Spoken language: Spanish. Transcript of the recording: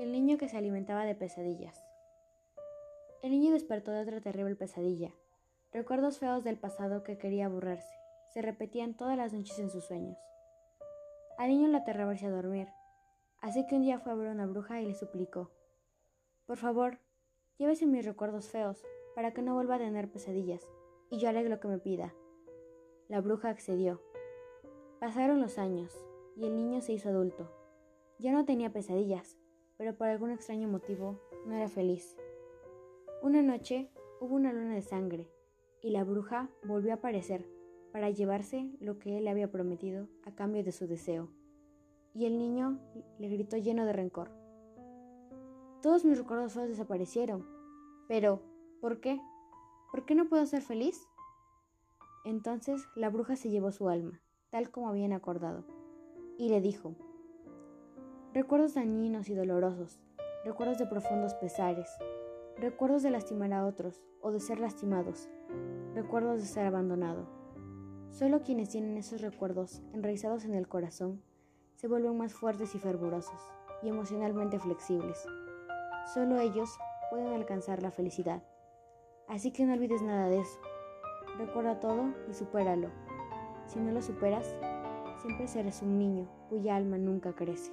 El niño que se alimentaba de pesadillas. El niño despertó de otra terrible pesadilla. Recuerdos feos del pasado que quería borrarse. Se repetían todas las noches en sus sueños. Al niño le aterraba irse a dormir, así que un día fue a ver a una bruja y le suplicó: Por favor, llévese mis recuerdos feos para que no vuelva a tener pesadillas, y yo haré lo que me pida. La bruja accedió. Pasaron los años, y el niño se hizo adulto. Ya no tenía pesadillas, pero por algún extraño motivo no era feliz. Una noche hubo una luna de sangre y la bruja volvió a aparecer para llevarse lo que él le había prometido a cambio de su deseo. Y el niño le gritó lleno de rencor. Todos mis recuerdos desaparecieron. Pero, ¿por qué? ¿Por qué no puedo ser feliz? Entonces la bruja se llevó su alma, tal como habían acordado, y le dijo, Recuerdos dañinos y dolorosos, recuerdos de profundos pesares, recuerdos de lastimar a otros o de ser lastimados, recuerdos de ser abandonado. Solo quienes tienen esos recuerdos enraizados en el corazón se vuelven más fuertes y fervorosos y emocionalmente flexibles. Solo ellos pueden alcanzar la felicidad. Así que no olvides nada de eso. Recuerda todo y supéralo. Si no lo superas, siempre serás un niño cuya alma nunca crece.